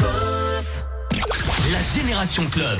La Génération Club.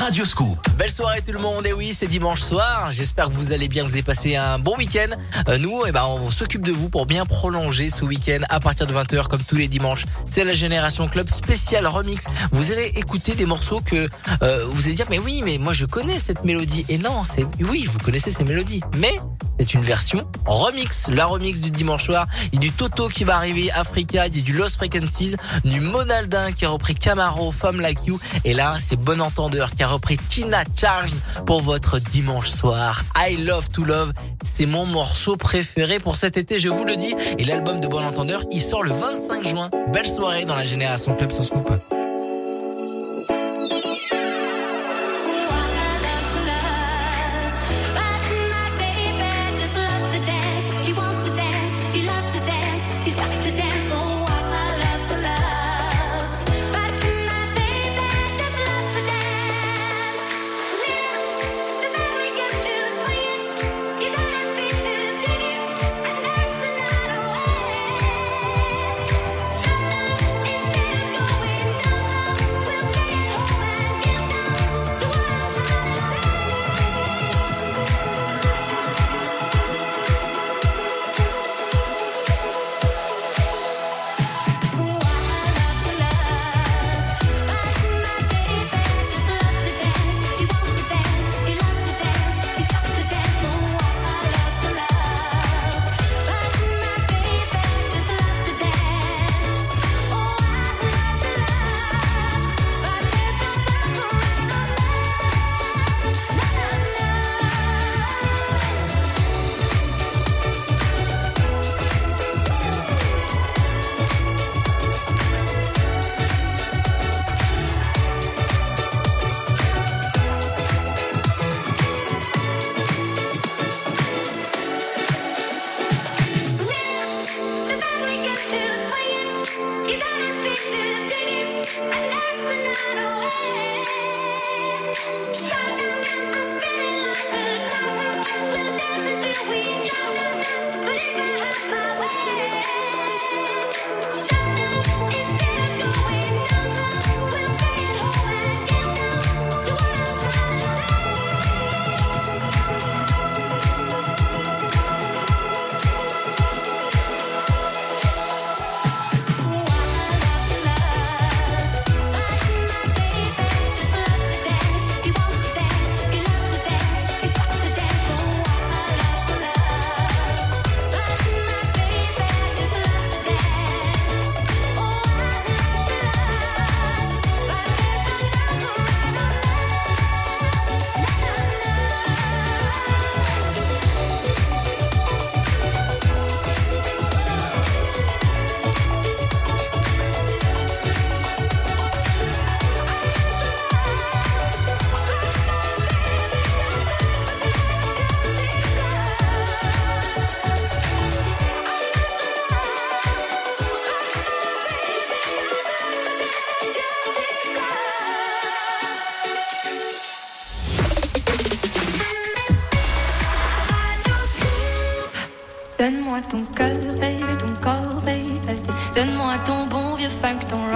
Radio Scoop. Belle soirée tout le monde et oui c'est dimanche soir. J'espère que vous allez bien, vous avez passé un bon week-end. Euh, nous eh ben on s'occupe de vous pour bien prolonger ce week-end à partir de 20h comme tous les dimanches. C'est la Génération Club spécial remix. Vous allez écouter des morceaux que euh, vous allez dire mais oui mais moi je connais cette mélodie et non c'est oui vous connaissez ces mélodies mais c'est une version remix. La remix du dimanche soir. Il y a du Toto qui va arriver, Africa, il y a du Lost Frequencies, du Monaldin qui a repris Camaro, Femme Like You. Et là, c'est Bon Entendeur repris Tina Charles pour votre dimanche soir. I Love to Love. C'est mon morceau préféré pour cet été, je vous le dis. Et l'album de Bon Entendeur, il sort le 25 juin. Belle soirée dans la Génération Club sans scoop.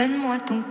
Donne-moi ton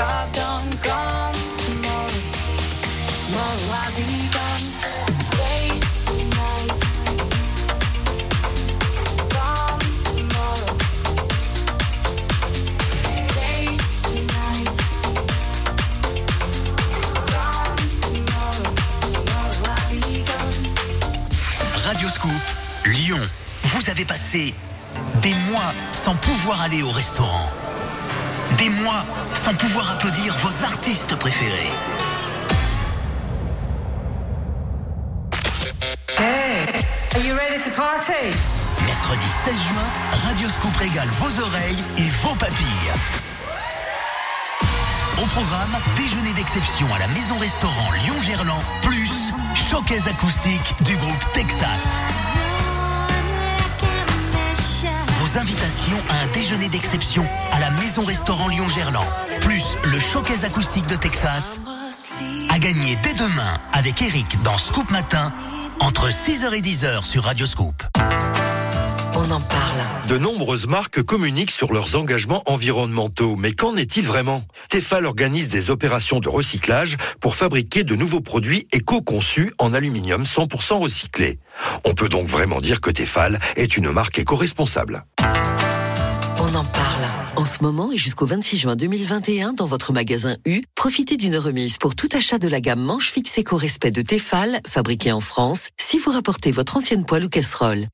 gone. Radioscoop, Lyon. Vous avez passé des mois sans pouvoir aller au restaurant. Des mois sans pouvoir applaudir vos artistes préférés. Hey, are you ready to party? Mercredi 16 juin, Radioscoop régale vos oreilles et vos papilles. Au programme, déjeuner d'exception à la maison-restaurant Lyon-Gerland, plus showcase acoustique du groupe Texas. Invitations à un déjeuner d'exception à la maison-restaurant Lyon-Gerland, plus le showcase acoustique de Texas, à gagner dès demain avec Eric dans Scoop Matin, entre 6h et 10h sur Radioscoop. On en parle. De nombreuses marques communiquent sur leurs engagements environnementaux, mais qu'en est-il vraiment? Tefal organise des opérations de recyclage pour fabriquer de nouveaux produits éco-conçus en aluminium 100% recyclé. On peut donc vraiment dire que Tefal est une marque éco-responsable. On en parle. En ce moment et jusqu'au 26 juin 2021, dans votre magasin U, profitez d'une remise pour tout achat de la gamme manche fixe éco-respect de Tefal, fabriquée en France, si vous rapportez votre ancienne poêle ou casserole.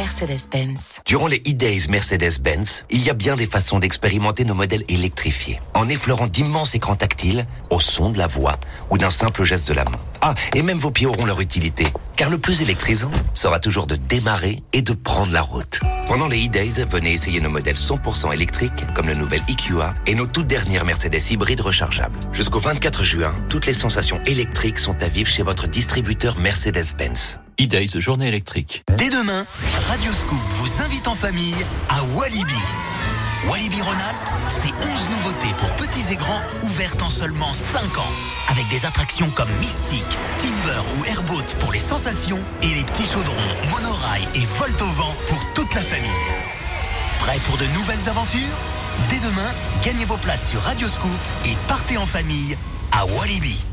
Mercedes-Benz. Durant les e-days Mercedes-Benz, il y a bien des façons d'expérimenter nos modèles électrifiés, en effleurant d'immenses écrans tactiles, au son de la voix ou d'un simple geste de la main. Ah, et même vos pieds auront leur utilité, car le plus électrisant sera toujours de démarrer et de prendre la route. Pendant les e-days, venez essayer nos modèles 100% électriques, comme le nouvel EQA et nos toutes dernières Mercedes hybrides rechargeables. Jusqu'au 24 juin, toutes les sensations électriques sont à vivre chez votre distributeur Mercedes-Benz. E-Days, journée électrique. Dès demain, Radio Scoop vous invite en famille à Walibi. Walibi Rhône-Alpes, c'est 11 nouveautés pour petits et grands ouvertes en seulement 5 ans. Avec des attractions comme Mystique, Timber ou Airboat pour les sensations et les petits chaudrons, monorail et volte au vent pour toute la famille. Prêt pour de nouvelles aventures? Dès demain, gagnez vos places sur Radio Scoop et partez en famille à Walibi.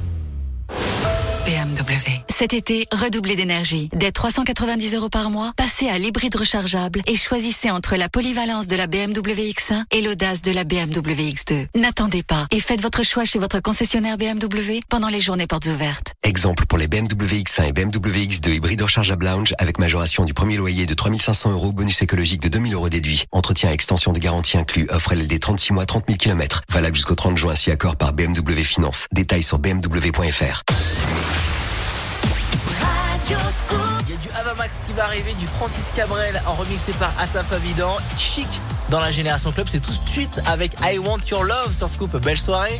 BMW. Cet été, redoublez d'énergie. Dès 390 euros par mois, passez à l'hybride rechargeable et choisissez entre la polyvalence de la BMW X1 et l'audace de la BMW X2. N'attendez pas et faites votre choix chez votre concessionnaire BMW pendant les journées portes ouvertes. Exemple pour les BMW X1 et BMW X2 hybride rechargeable lounge avec majoration du premier loyer de 3500 euros, bonus écologique de 2000 euros déduit. Entretien et extension de garantie inclus. Offre LLD 36 mois, 30 000 km. Valable jusqu'au 30 juin si accord par BMW Finance. Détails sur bmw.fr. Il y a du Avamax qui va arriver, du Francis Cabrel en remixé par Asaf Avidan. Chic dans la Génération Club, c'est tout de suite avec I Want Your Love sur Scoop. Belle soirée.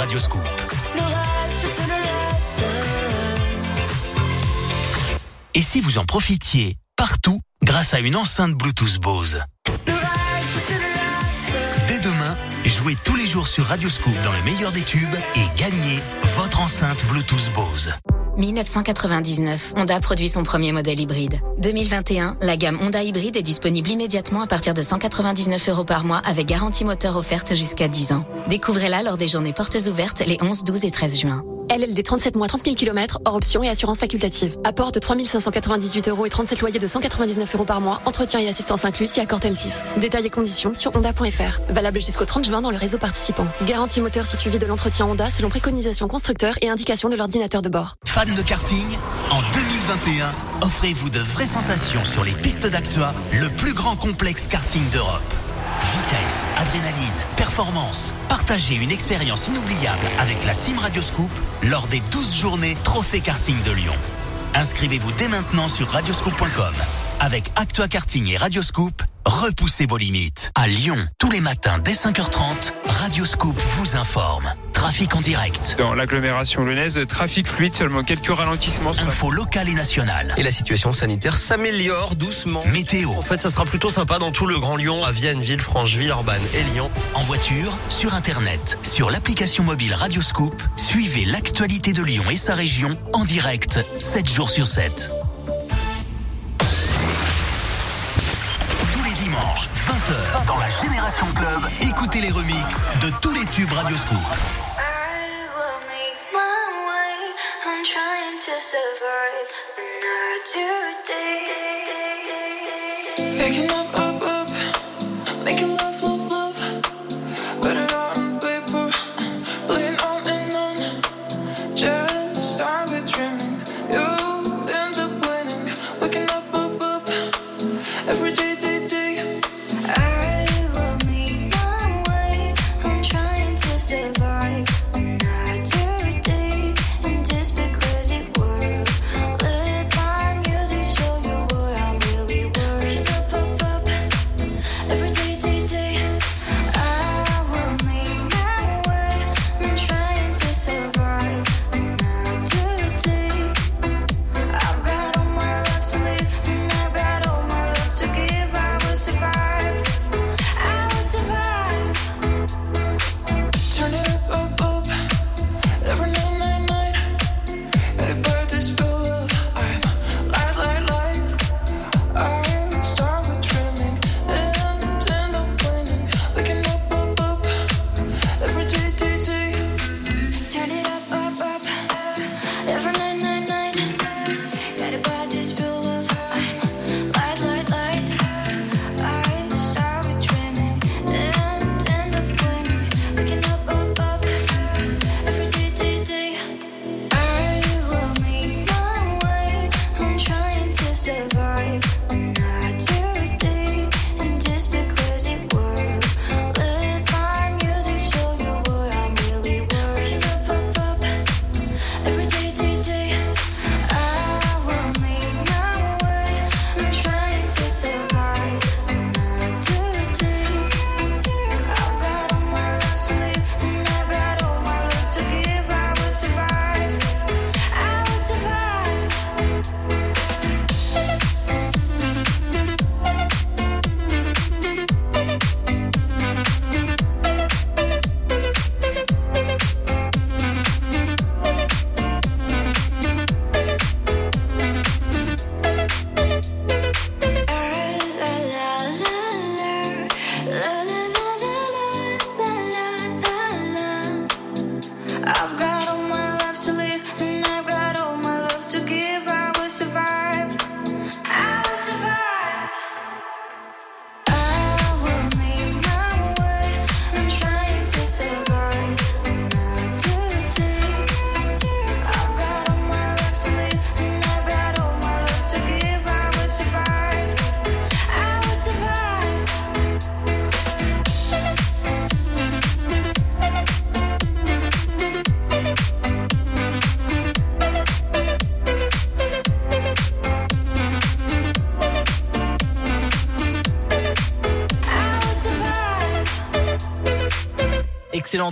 Radioscoop. Le reste, je te le laisse. Et si vous en profitiez partout grâce à une enceinte Bluetooth Bose? Le reste, je te le laisse. Dès demain, jouez tous les jours sur Radioscoop dans le meilleur des tubes et gagnez votre enceinte Bluetooth Bose. 1999, Honda produit son premier modèle hybride. 2021, la gamme Honda hybride est disponible immédiatement à partir de 199 euros par mois avec garantie moteur offerte jusqu'à 10 ans. Découvrez-la lors des journées portes ouvertes les 11, 12 et 13 juin. LLD 37 mois 30 000 km, hors option et assurance facultative. Apport de 3 598 euros et 37 loyers de 199 euros par mois, entretien et assistance inclus si accord M6. Détails et conditions sur honda.fr. Valable jusqu'au 30 juin dans le réseau participant. Garantie moteur si suivi de l'entretien Honda selon préconisation constructeur et indication de l'ordinateur de bord. De karting En 2021, offrez-vous de vraies sensations sur les pistes d'Actua, le plus grand complexe karting d'Europe. Vitesse, adrénaline, performance. Partagez une expérience inoubliable avec la Team Radioscoop lors des 12 journées Trophée Karting de Lyon. Inscrivez-vous dès maintenant sur radioscoop.com. Avec Actua Karting et Radioscoop, repoussez vos limites. À Lyon, tous les matins dès 5h30, Radioscoop vous informe. Trafic en direct. Dans l'agglomération lyonnaise, trafic fluide, seulement quelques ralentissements. Info locale et nationale. Et la situation sanitaire s'améliore doucement. Météo. En fait, ça sera plutôt sympa dans tout le Grand Lyon, à Vienne, Villefranche, Villeurbanne et Lyon. En voiture, sur Internet, sur l'application mobile Radioscoop, suivez l'actualité de Lyon et sa région en direct, 7 jours sur 7. Les dimanches, 20h, dans la Génération Club, écoutez les remixes de tous les tubes love, love.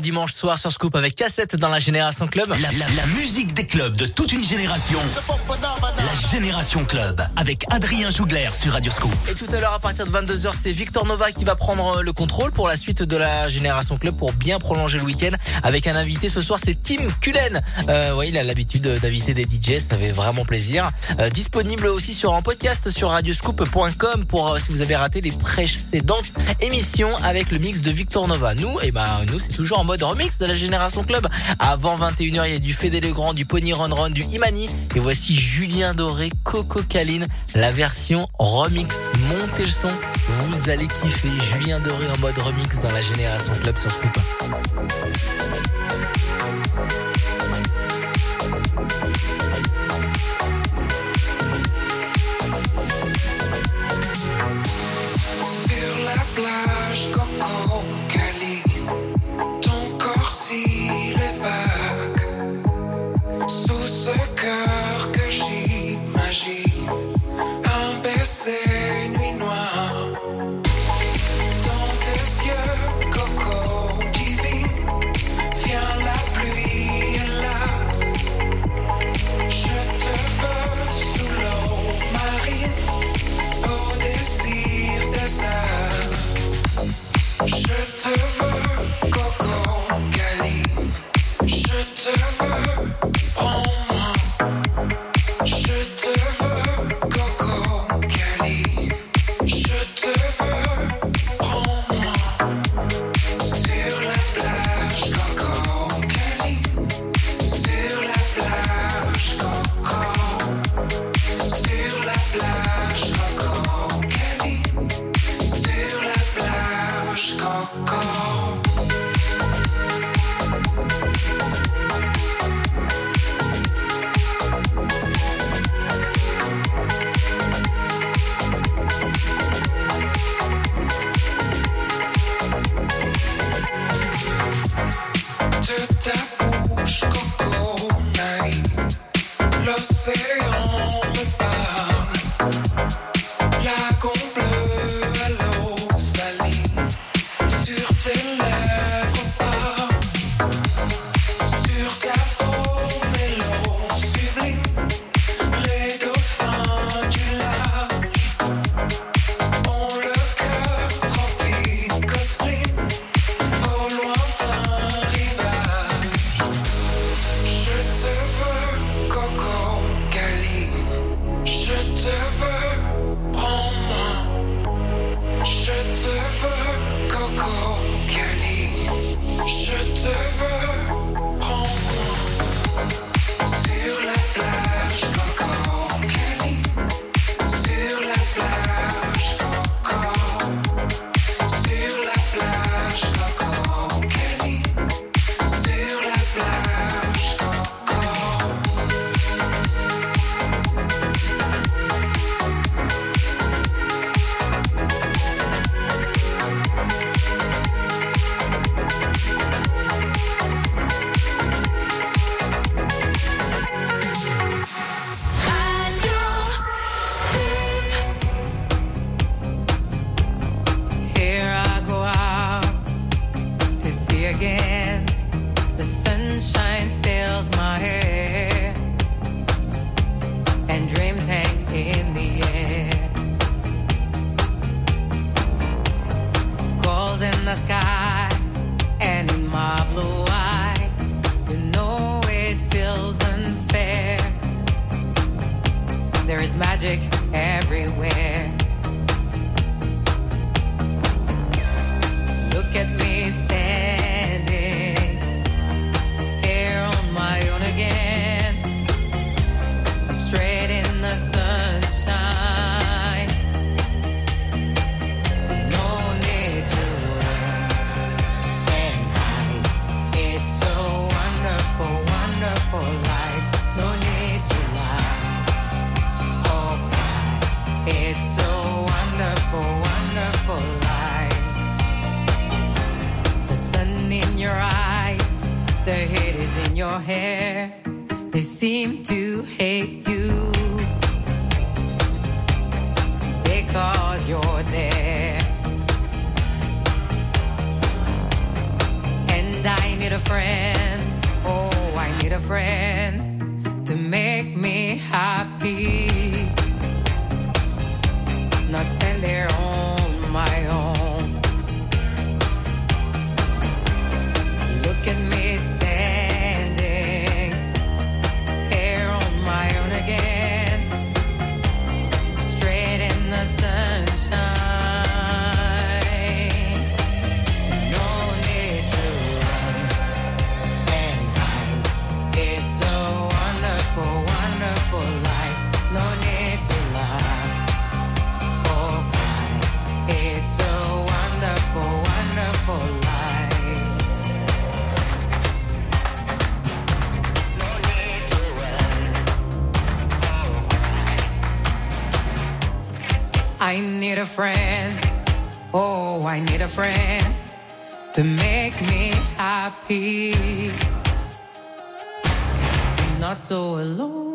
Dimanche soir sur Scoop avec cassette dans la Génération Club. La musique des clubs de toute une génération. La Génération Club avec Adrien Jougler sur Radio Scoop. Et tout à l'heure, à partir de 22h, c'est Victor Nova qui va prendre euh, le contrôle pour la suite de la Génération Club pour bien prolonger le week-end. Avec un invité ce soir, c'est Tim Cullen. Euh, il a l'habitude d'inviter des DJ, ça fait vraiment plaisir. Euh, disponible aussi sur un podcast sur radioscoop.com pour euh, si vous avez raté les précédentes émissions avec le mix de Victor Nova. Nous, et ben nous, c'est toujours en mode remix de la Génération Club. Avant 21h, il y a du Fédé Legrand, du Pony Run Run, du Imani. Et voici Julien Doré, Coco Caline, la version remix. Montez le son, vous allez kiffer. Julien Doré en mode remix dans la Génération Club sur Scoop. friend to make me happy. I'm not so alone.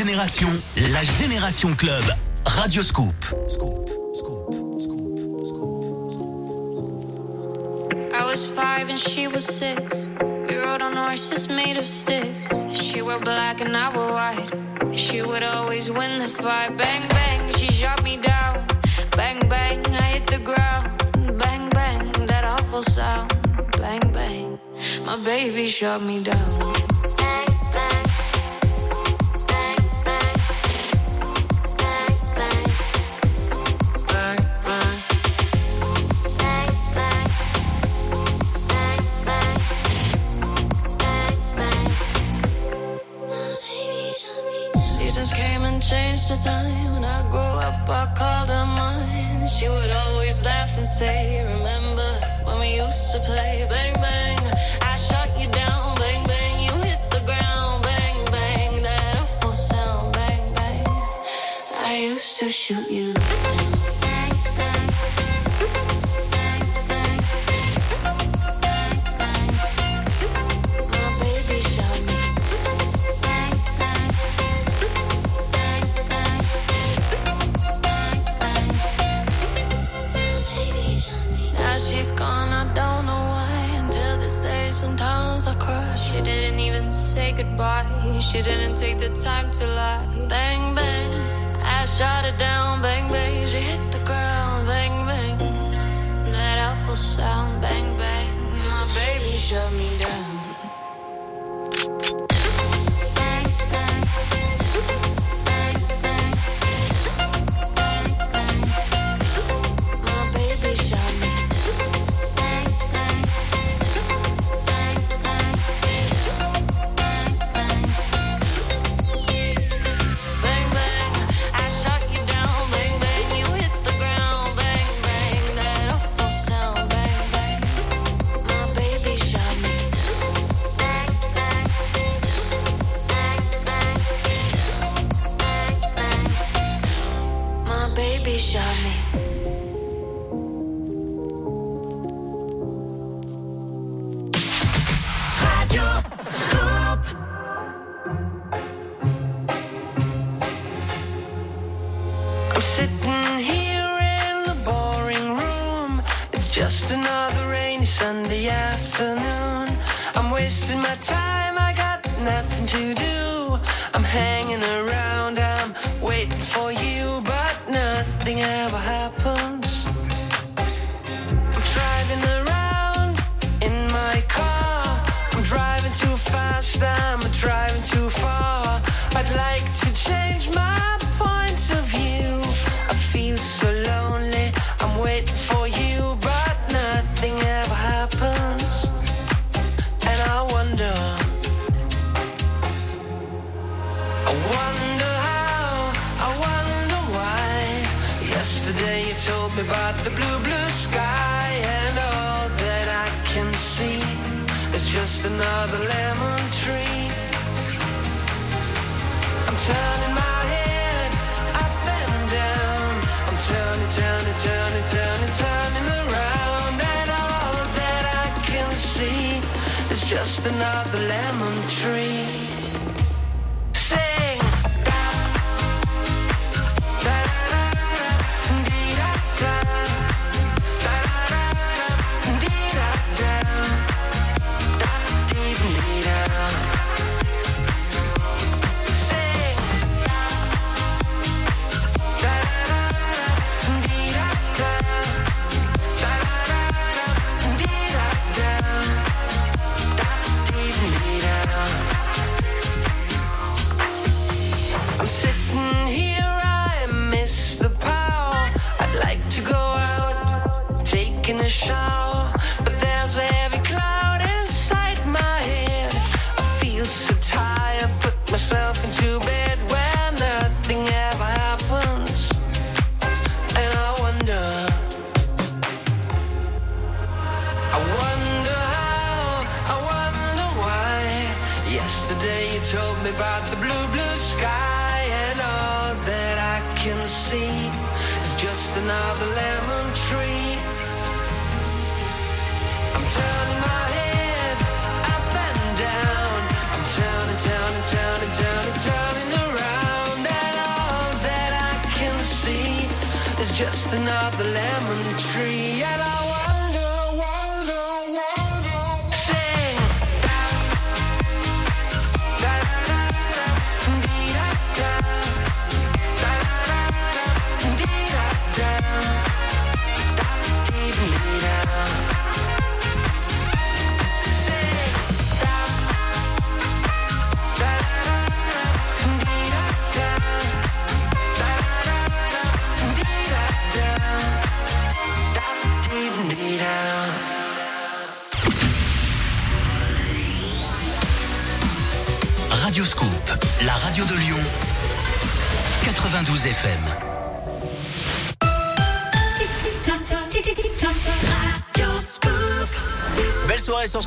génération, la génération club, Radio Scoop. Scoop, Scoop, Scoop, Scoop, I was five and she was six. We rode on horses made of sticks. She wore black and I wore white. She would always win the fight. Bang, bang, she shot me down. Bang, bang, I hit the ground. Bang, bang, that awful sound. Bang, bang, my baby shot me down.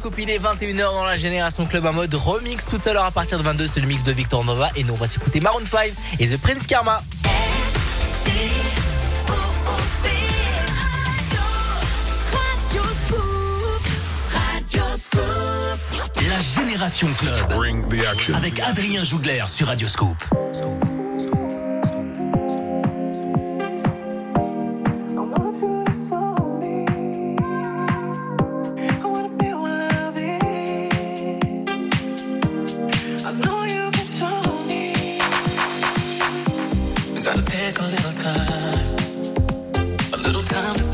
Copil est 21h dans la Génération Club en mode remix. Tout à l'heure à partir de 22, c'est le mix de Victor Nova et nous on va s'écouter Maroon 5 et The Prince Karma. La Génération Club avec Adrien Jougler sur Radio Scoop. time.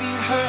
Best to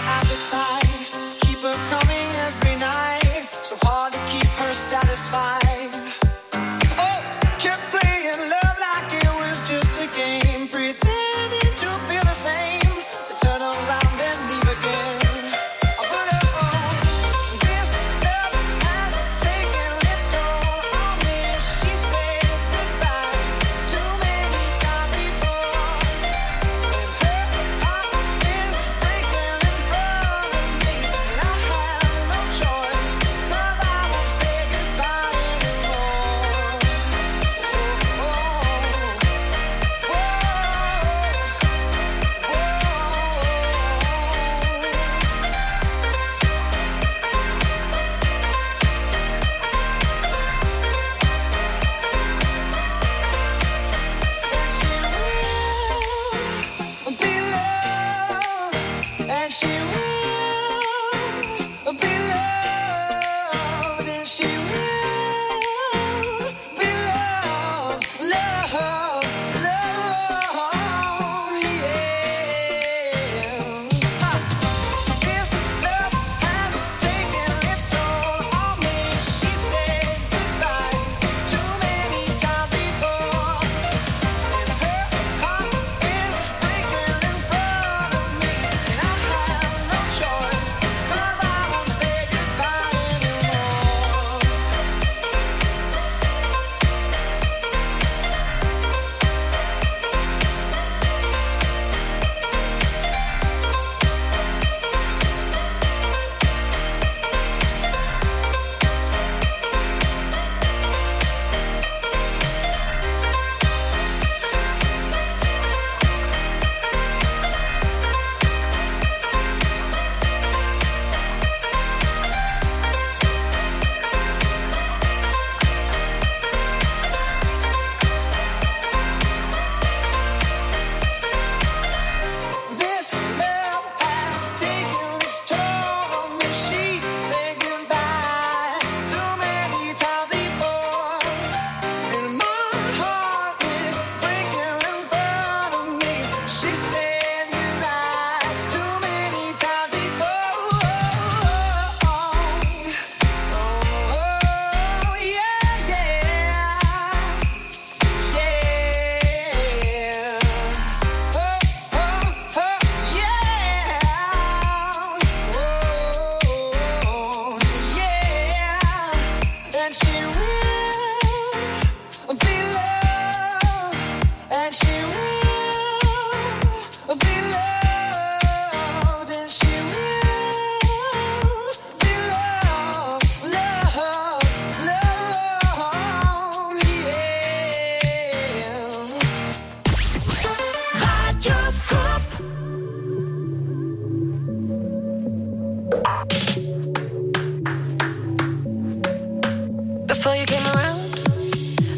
Before you came around,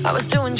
I was doing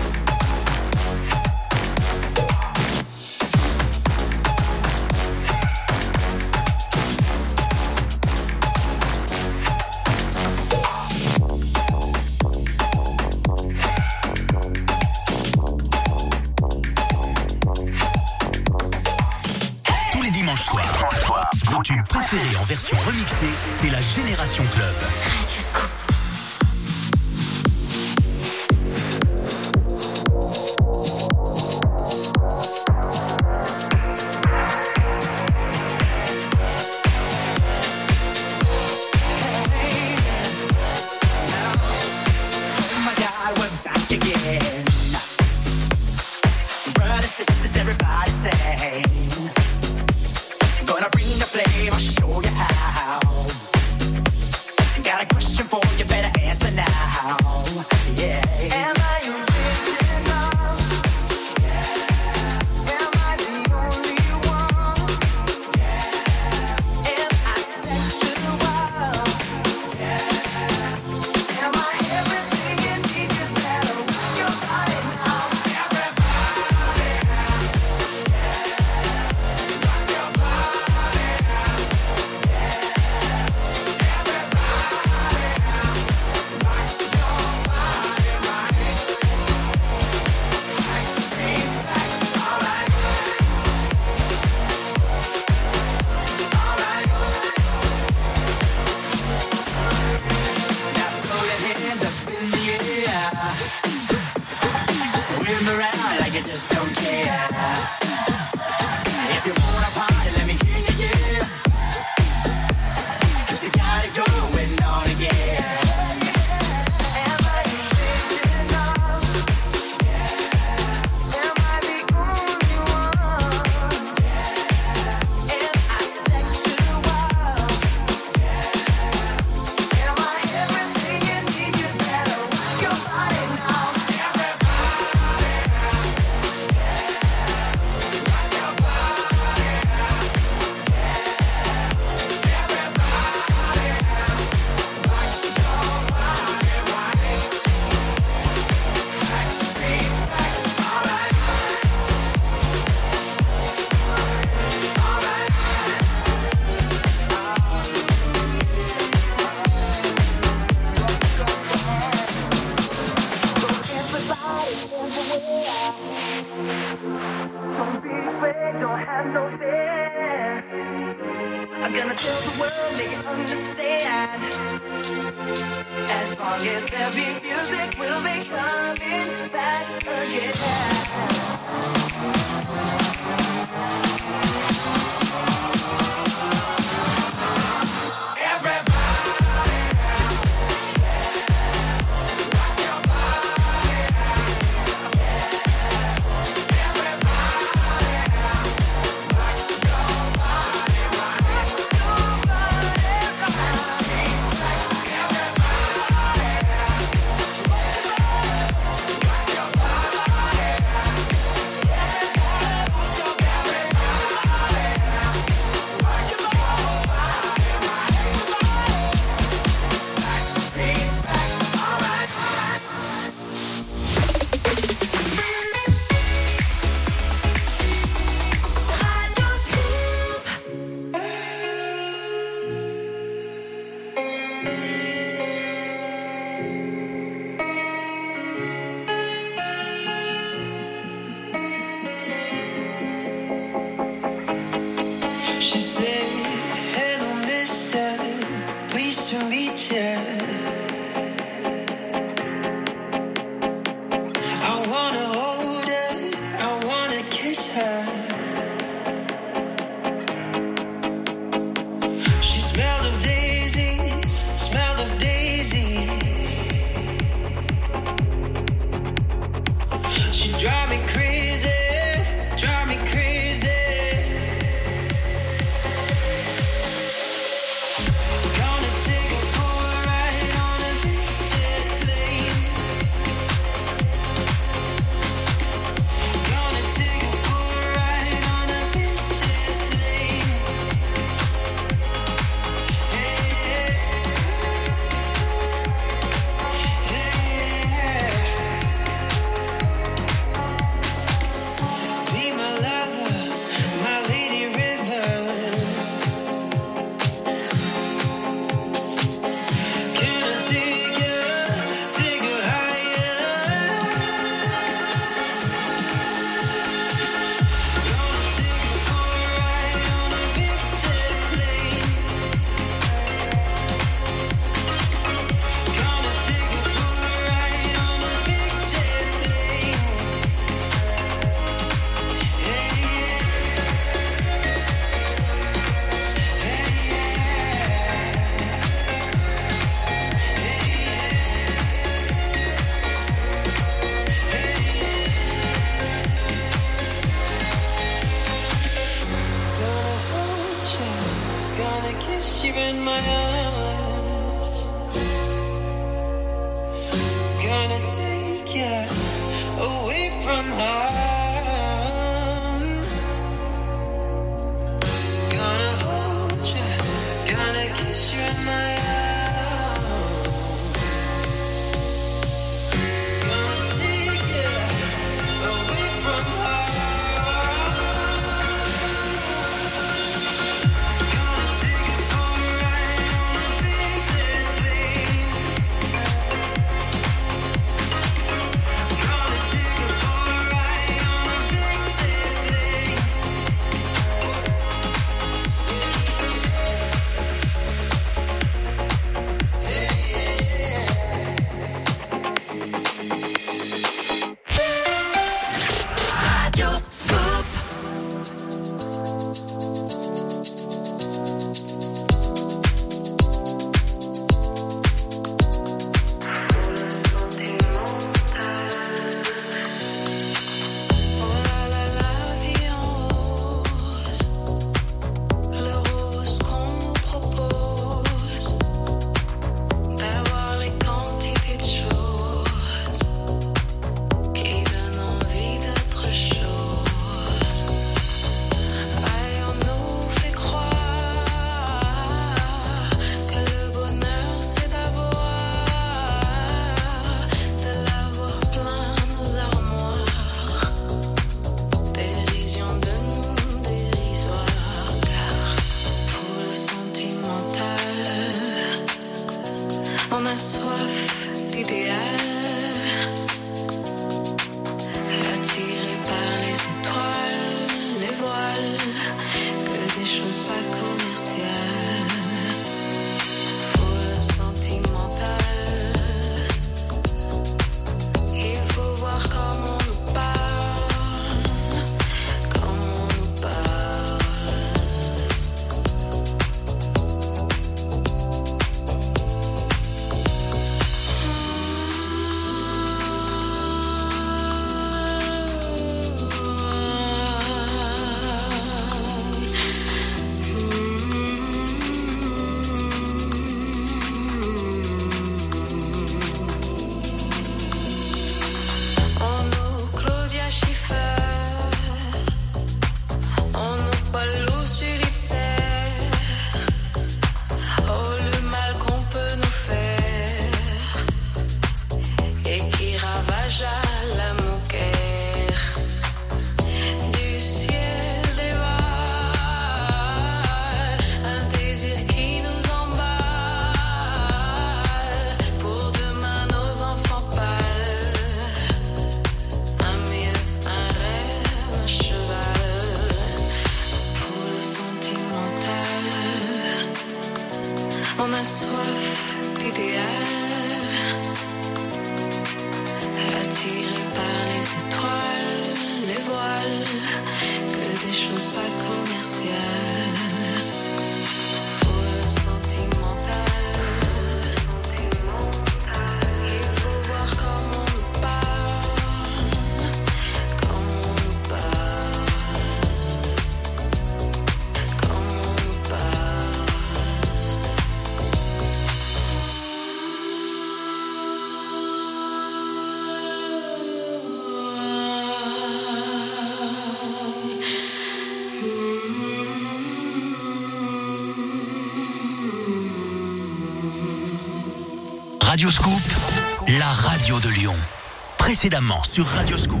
précédemment sur Radioscoop.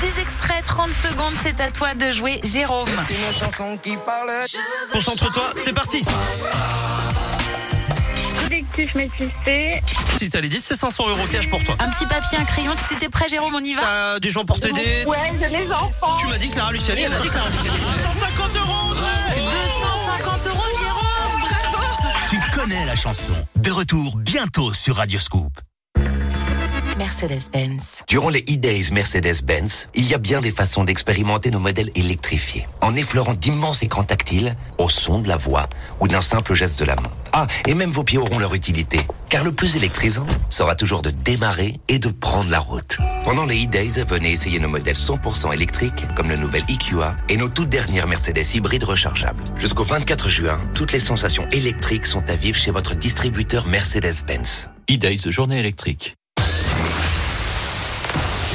10 extraits, 30 secondes, c'est à toi de jouer Jérôme. Une chanson qui parle. Concentre-toi, c'est parti. Collectif métissé. Si t'as les 10, c'est 500 euros cash pour toi. Un petit papier, un crayon. Si t'es prêt, Jérôme, on y va. T'as des gens pour t'aider. Ouais, j'ai les enfants. Tu m'as dit que Clara Luciani, elle a dit Clara Luciani. 150 euros, André 250 euros, Jérôme, bravo Tu connais la chanson. De retour bientôt sur Radioscoop. Mercedes-Benz. Durant les e-days Mercedes-Benz, il y a bien des façons d'expérimenter nos modèles électrifiés. En effleurant d'immenses écrans tactiles, au son de la voix ou d'un simple geste de la main. Ah, et même vos pieds auront leur utilité. Car le plus électrisant sera toujours de démarrer et de prendre la route. Pendant les e-days, venez essayer nos modèles 100% électriques, comme le nouvel EQA et nos toutes dernières Mercedes hybrides rechargeables. Jusqu'au 24 juin, toutes les sensations électriques sont à vivre chez votre distributeur Mercedes-Benz. E-Days, journée électrique.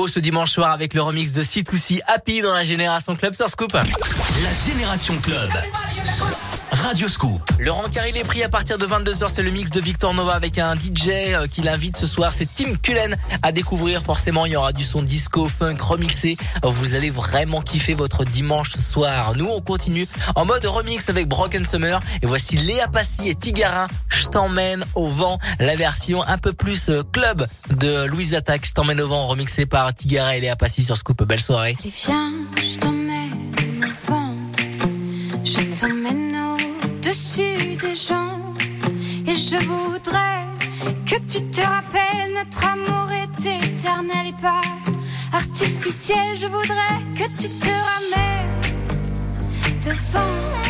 Beau ce dimanche soir avec le remix de C2C Happy dans la Génération Club sur Scoop. La Génération Club. Radio Scoop. Le rencard il est pris à partir de 22h, c'est le mix de Victor Nova avec un DJ euh, qui l'invite ce soir, c'est Tim Cullen à découvrir. Forcément, il y aura du son disco, funk, remixé. Vous allez vraiment kiffer votre dimanche soir. Nous, on continue en mode remix avec Broken Summer. Et voici Léa Passy et Tigarin, t'emmène au vent, la version un peu plus euh, club de Louise Attaque. Je t'emmène au vent, remixé par Tigarin et Léa Passy sur Scoop. Belle soirée. Allez, viens, je t'emmène au vent. Je t'emmène au-dessus des gens. Et je voudrais que tu te rappelles, notre amour est éternel et pas artificiel. Je voudrais que tu te ramènes devant.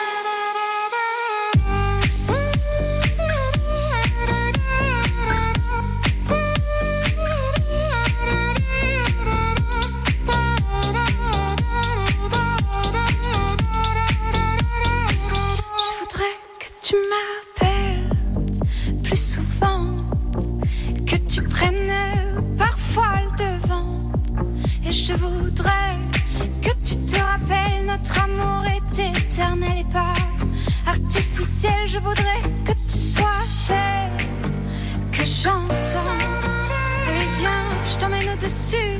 éternelle et pas artificielle. Je voudrais que tu sois celle que j'entends. Allez, viens, je t'emmène au-dessus.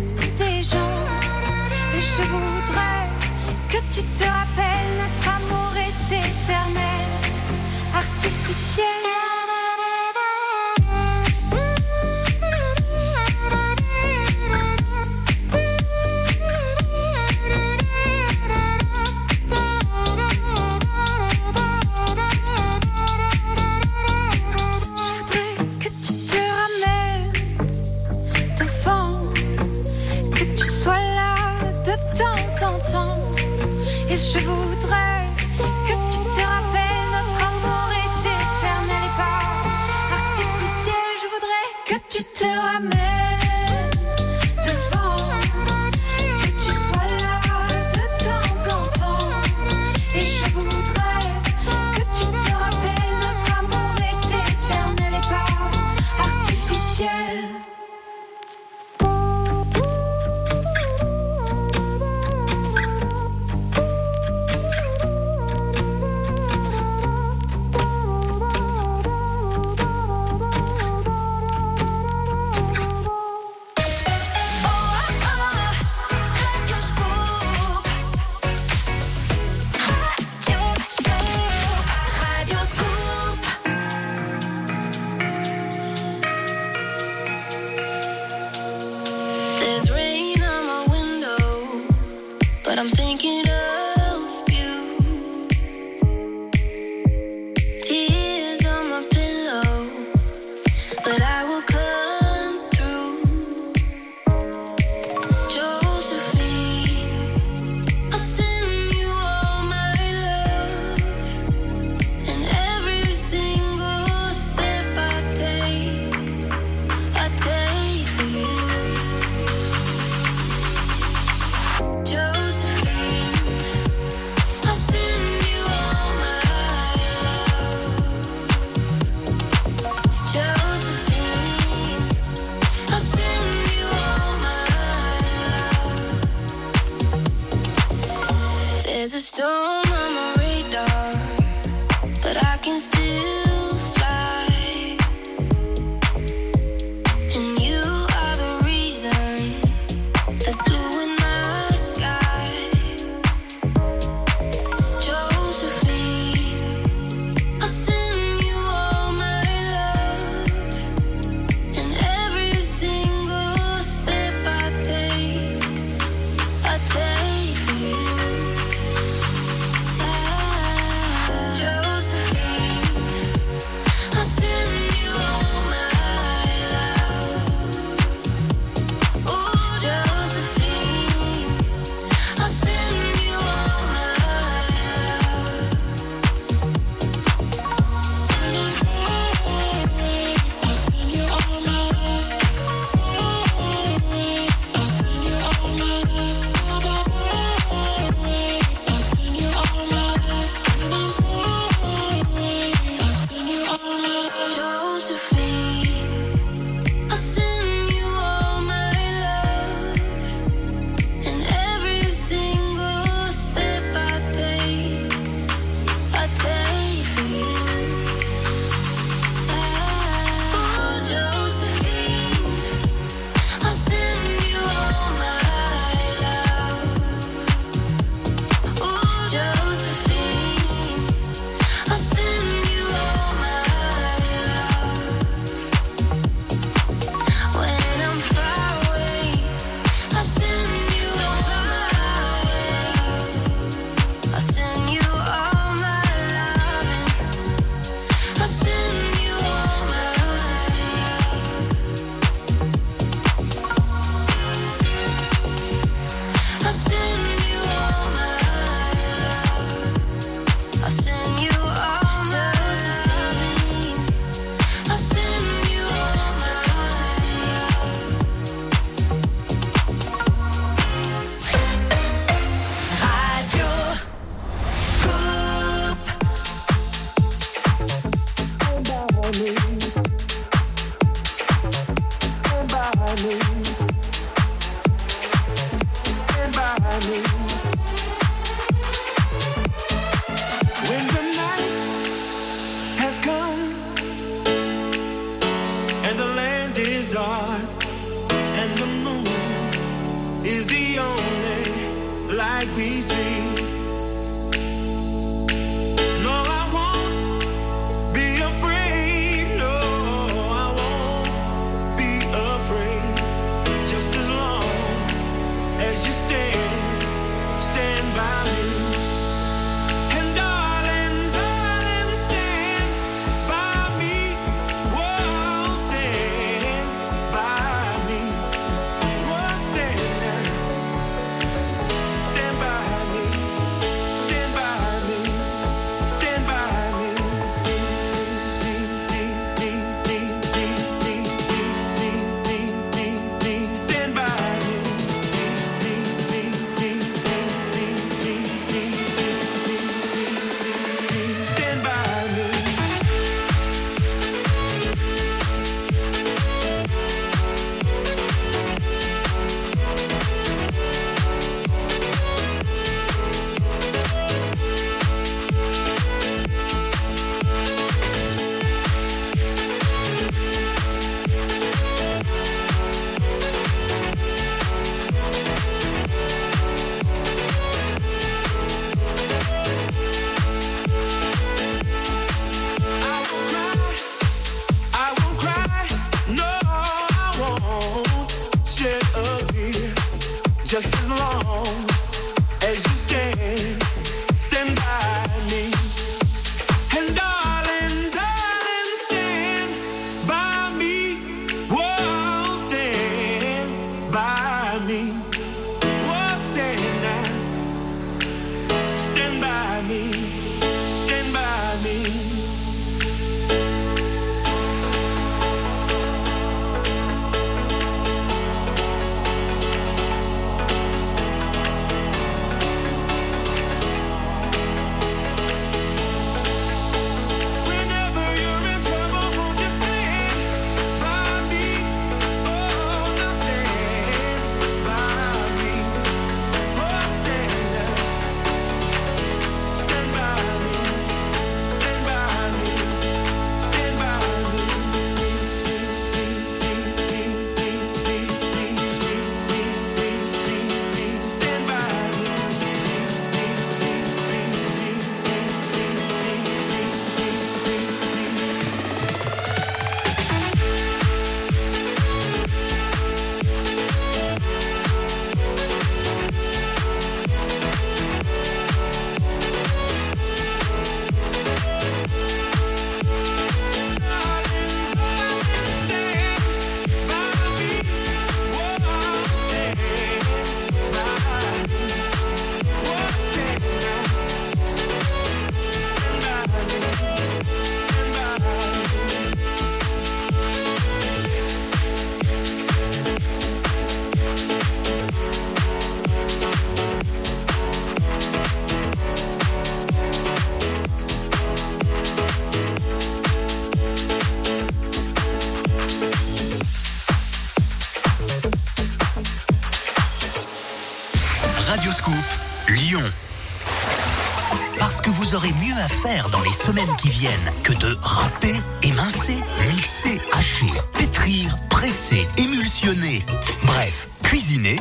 Semaines qui viennent que de râper, émincer, mixer, hacher, pétrir, presser, émulsionner. Bref, cuisiner.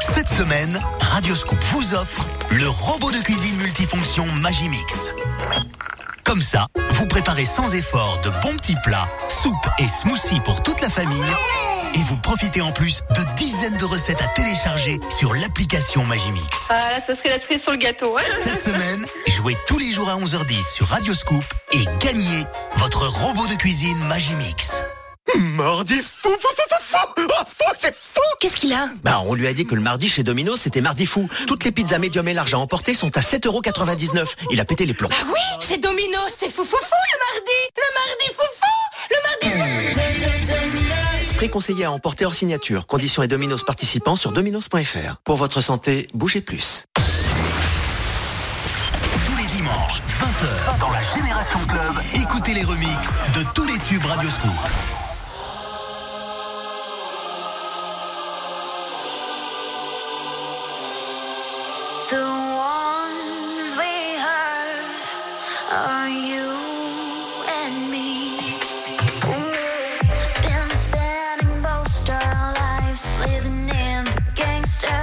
Cette semaine, Radioscoop vous offre le robot de cuisine multifonction Magimix. Comme ça, vous préparez sans effort de bons petits plats, soupes et smoothies pour toute la famille. Et vous profitez en plus de dizaines de recettes à télécharger sur l'application Magimix. Ah là, ça serait la cerise sur le gâteau. hein. Cette semaine, jouez tous les jours à 11h10 sur Radioscoop et gagnez votre robot de cuisine Magimix. Mardi fou, fou, fou, fou, fou, oh, fou, c'est fou Qu'est-ce qu'il a? Bah, on lui a dit que le mardi chez Domino's, c'était mardi fou. Toutes les pizzas médium et larges à emporter sont à 7,99€. Il a pété les plombs. Ah oui, chez Domino's, c'est fou fou fou le mardi Le mardi fou fou Le mardi fou Prix conseillé à emporter hors signature. Conditions et Domino's participants sur dominos.fr. Pour votre santé, bougez plus. Dans la Génération Club, écoutez les remixes de tous les tubes Radioscoop. The ones we heard are you and me. Been spending both our lives living in the gangster's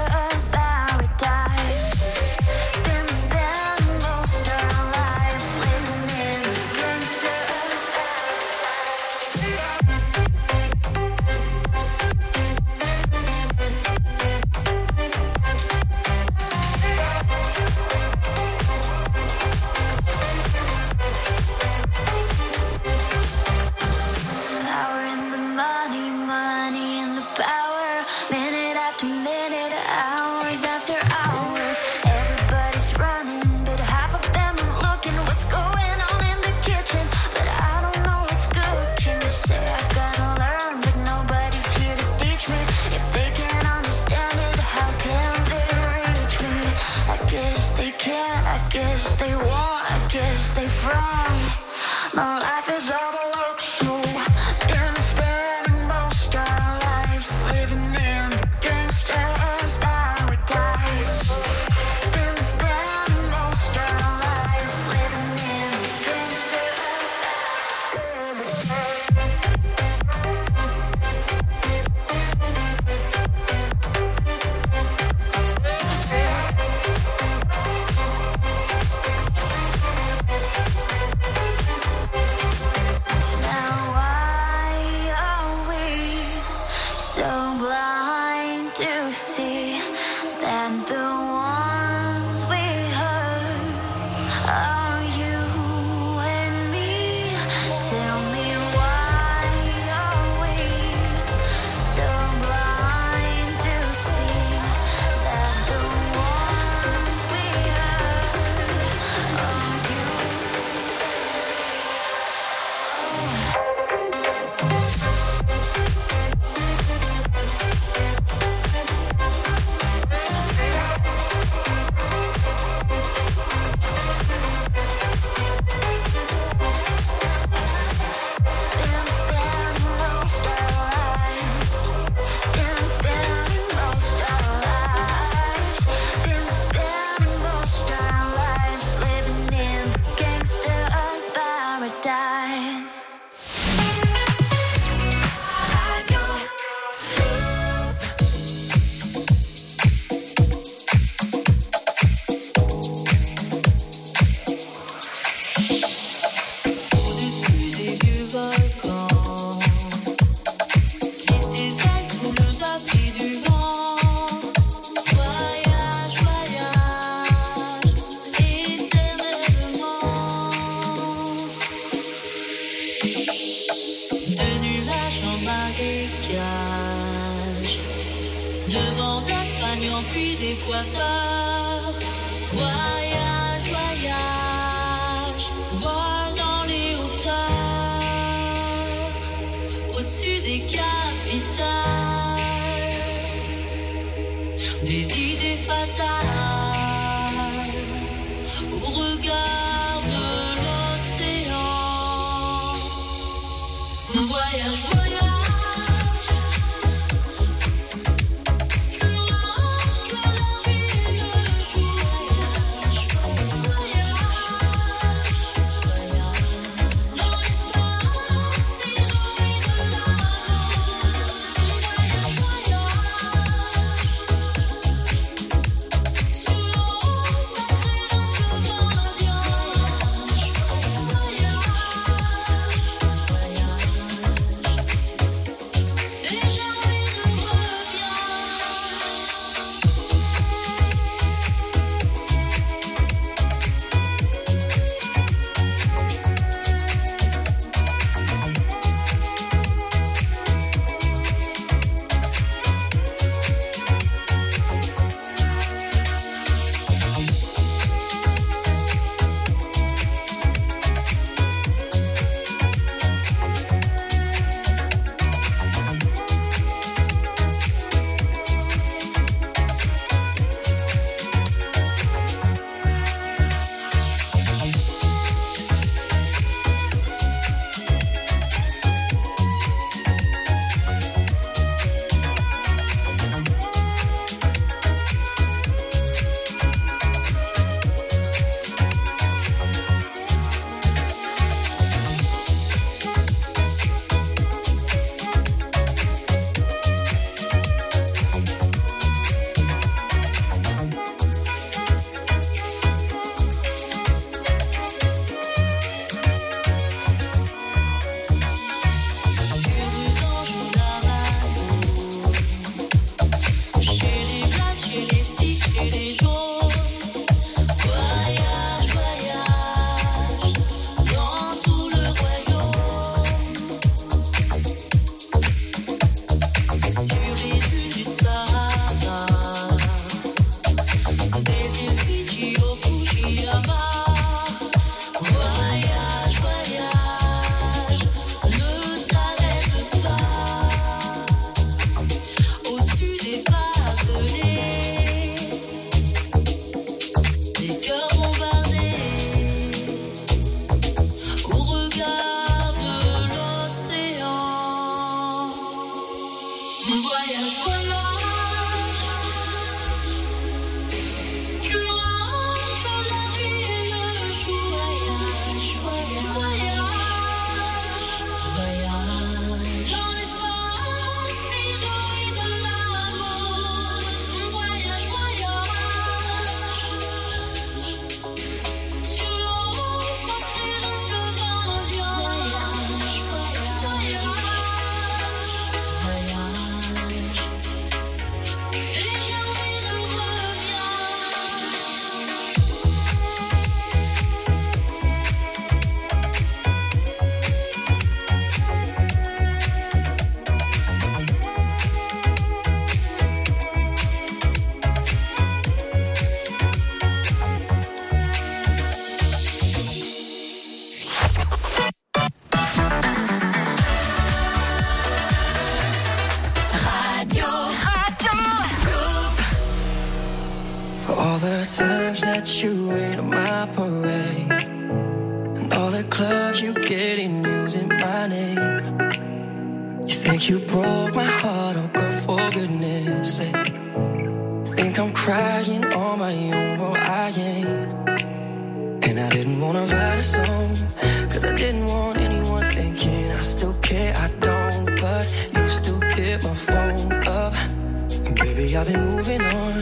I've been moving on.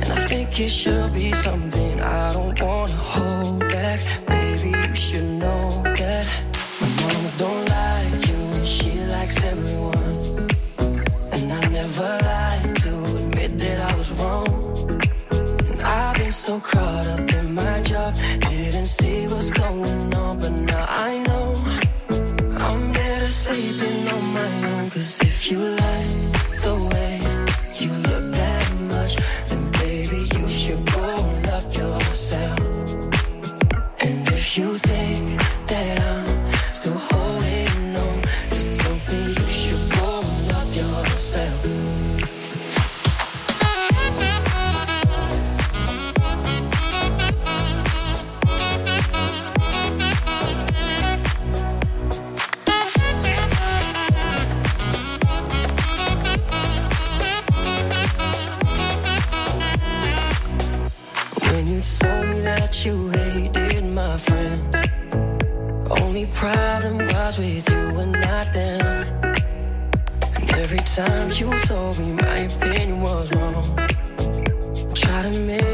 And I think it should be something I don't wanna hold back. Baby, you should know that. My mama don't like you, and she likes everyone. And I never lied to admit that I was wrong. And I've been so caught up in my job, didn't see what's going on, but now I know. I'm better sleeping on my own, cause if you like was with you and not them. And every time you told me my opinion was wrong, try to make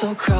so cold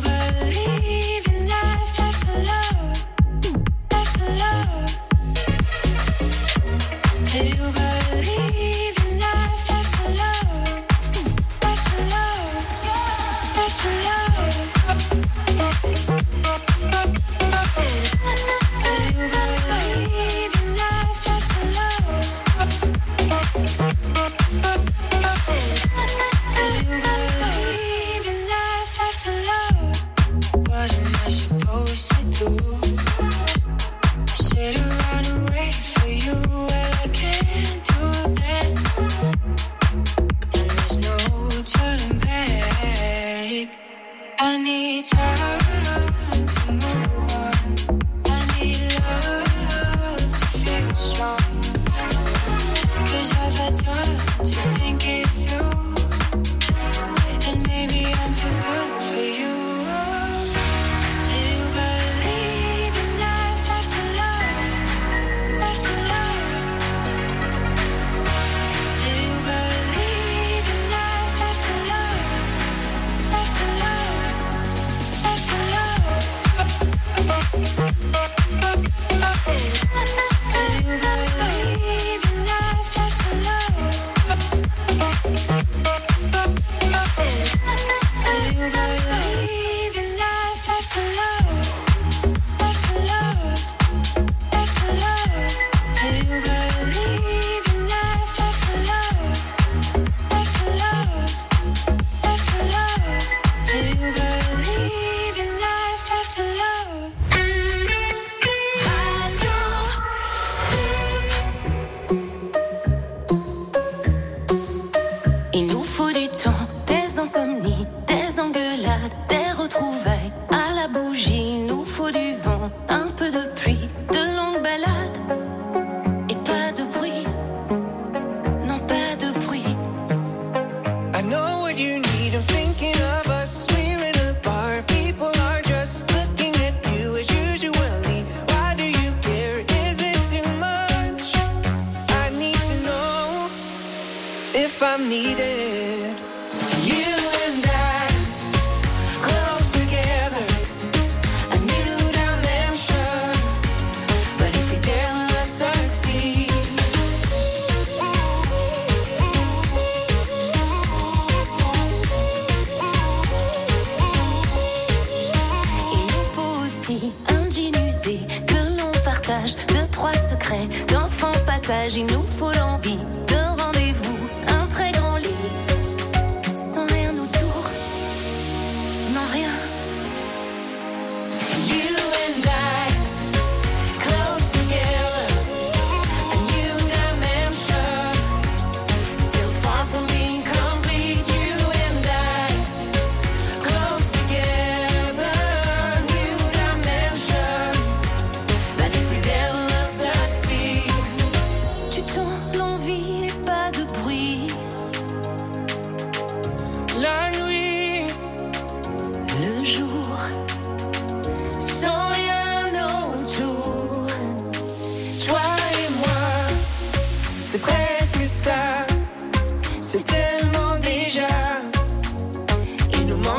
Believe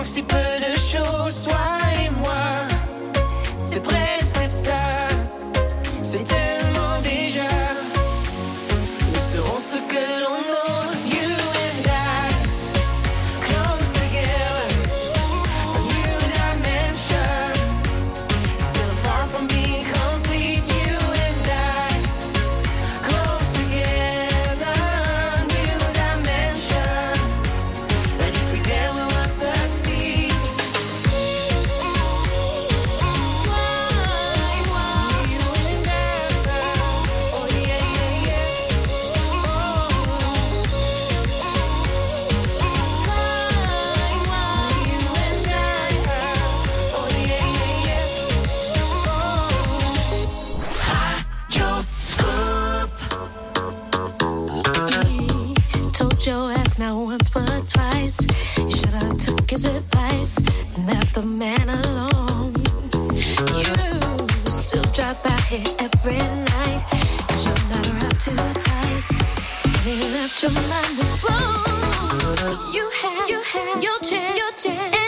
si peu de choses, toi et moi. C'est presque ça. Your mind was blown. You had, you had your chance, your chance.